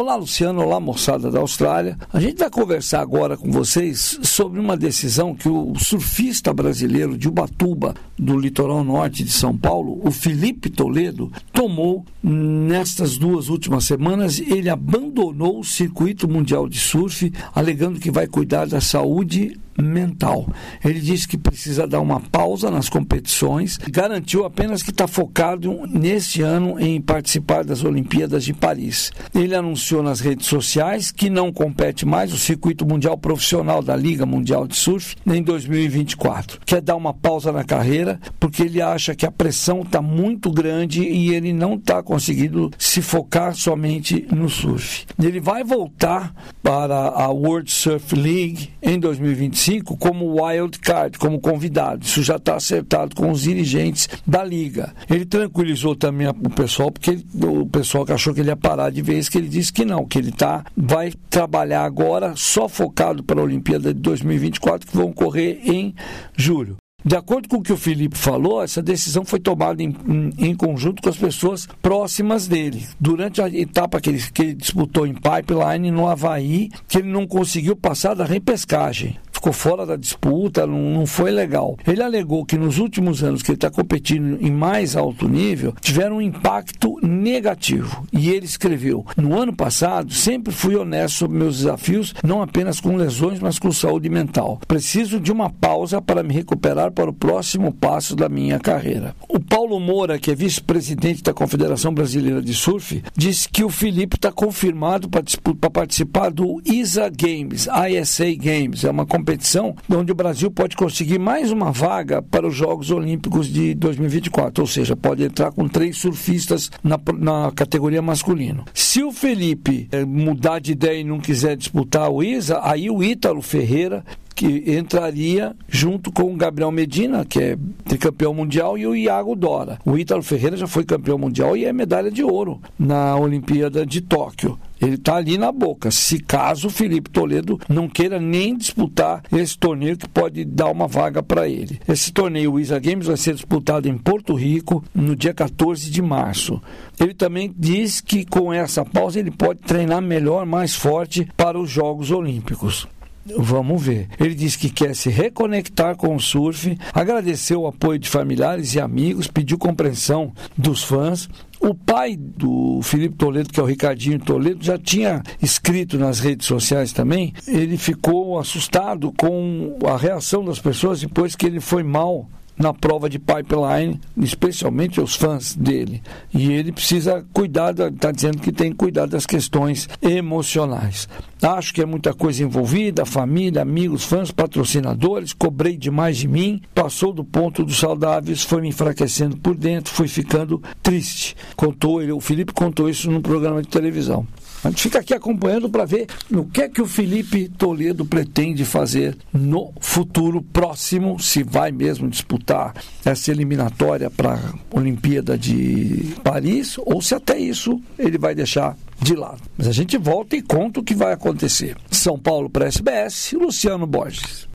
Olá, Luciano. Olá, moçada da Austrália. A gente vai conversar agora com vocês sobre uma decisão que o surfista brasileiro de Ubatuba, do litoral norte de São Paulo, o Felipe Toledo, tomou nestas duas últimas semanas. Ele abandonou o circuito mundial de surf, alegando que vai cuidar da saúde mental. Ele disse que precisa dar uma pausa nas competições, garantiu apenas que está focado neste ano em participar das Olimpíadas de Paris. Ele anunciou nas redes sociais que não compete mais o circuito mundial profissional da Liga Mundial de Surf em 2024. Quer dar uma pausa na carreira porque ele acha que a pressão está muito grande e ele não está conseguindo se focar somente no surf. Ele vai voltar para a World Surf League em 2025 2025 como wild card, como convidado. Isso já está acertado com os dirigentes da liga. Ele tranquilizou também o pessoal, porque ele, o pessoal que achou que ele ia parar de vez, que ele disse que não, que ele tá, vai trabalhar agora só focado para a Olimpíada de 2024, que vão ocorrer em julho. De acordo com o que o Felipe falou, essa decisão foi tomada em, em, em, conjunto com as pessoas próximas dele. Durante a etapa que ele, que ele disputou em Pipeline, no Havaí, que ele não conseguiu passar da repescagem ficou fora da disputa, não, não foi legal. Ele alegou que nos últimos anos que ele está competindo em mais alto nível, tiveram um impacto negativo. E ele escreveu: No ano passado, sempre fui honesto sobre meus desafios, não apenas com lesões, mas com saúde mental. Preciso de uma pausa para me recuperar para o próximo passo da minha carreira. O Paulo Moura, que é vice-presidente da Confederação Brasileira de Surf, disse que o Felipe está confirmado para participar do ISA Games, ISA Games, é uma competição competição onde o Brasil pode conseguir mais uma vaga para os Jogos Olímpicos de 2024, ou seja, pode entrar com três surfistas na, na categoria masculino. Se o Felipe eh, mudar de ideia e não quiser disputar o ISA, aí o Ítalo Ferreira que entraria junto com o Gabriel Medina, que é tricampeão mundial, e o Iago Dora. O Ítalo Ferreira já foi campeão mundial e é medalha de ouro na Olimpíada de Tóquio. Ele está ali na boca. Se caso o Felipe Toledo não queira nem disputar esse torneio que pode dar uma vaga para ele. Esse torneio, o ISA Games, vai ser disputado em Porto Rico no dia 14 de março. Ele também diz que com essa pausa ele pode treinar melhor, mais forte para os Jogos Olímpicos. Vamos ver. Ele disse que quer se reconectar com o surf, agradeceu o apoio de familiares e amigos, pediu compreensão dos fãs. O pai do Felipe Toledo, que é o Ricardinho Toledo, já tinha escrito nas redes sociais também. Ele ficou assustado com a reação das pessoas depois que ele foi mal na prova de pipeline, especialmente os fãs dele. E ele precisa cuidar, está dizendo que tem que cuidar das questões emocionais. Acho que é muita coisa envolvida, família, amigos, fãs, patrocinadores, cobrei demais de mim, passou do ponto dos saudáveis, foi me enfraquecendo por dentro, fui ficando triste. Contou ele, o Felipe contou isso num programa de televisão. A gente fica aqui acompanhando para ver o que é que o Felipe Toledo pretende fazer no futuro próximo, se vai mesmo disputar essa eliminatória para a Olimpíada de Paris, ou se até isso ele vai deixar de lado. Mas a gente volta e conta o que vai acontecer. São Paulo para SBS, Luciano Borges.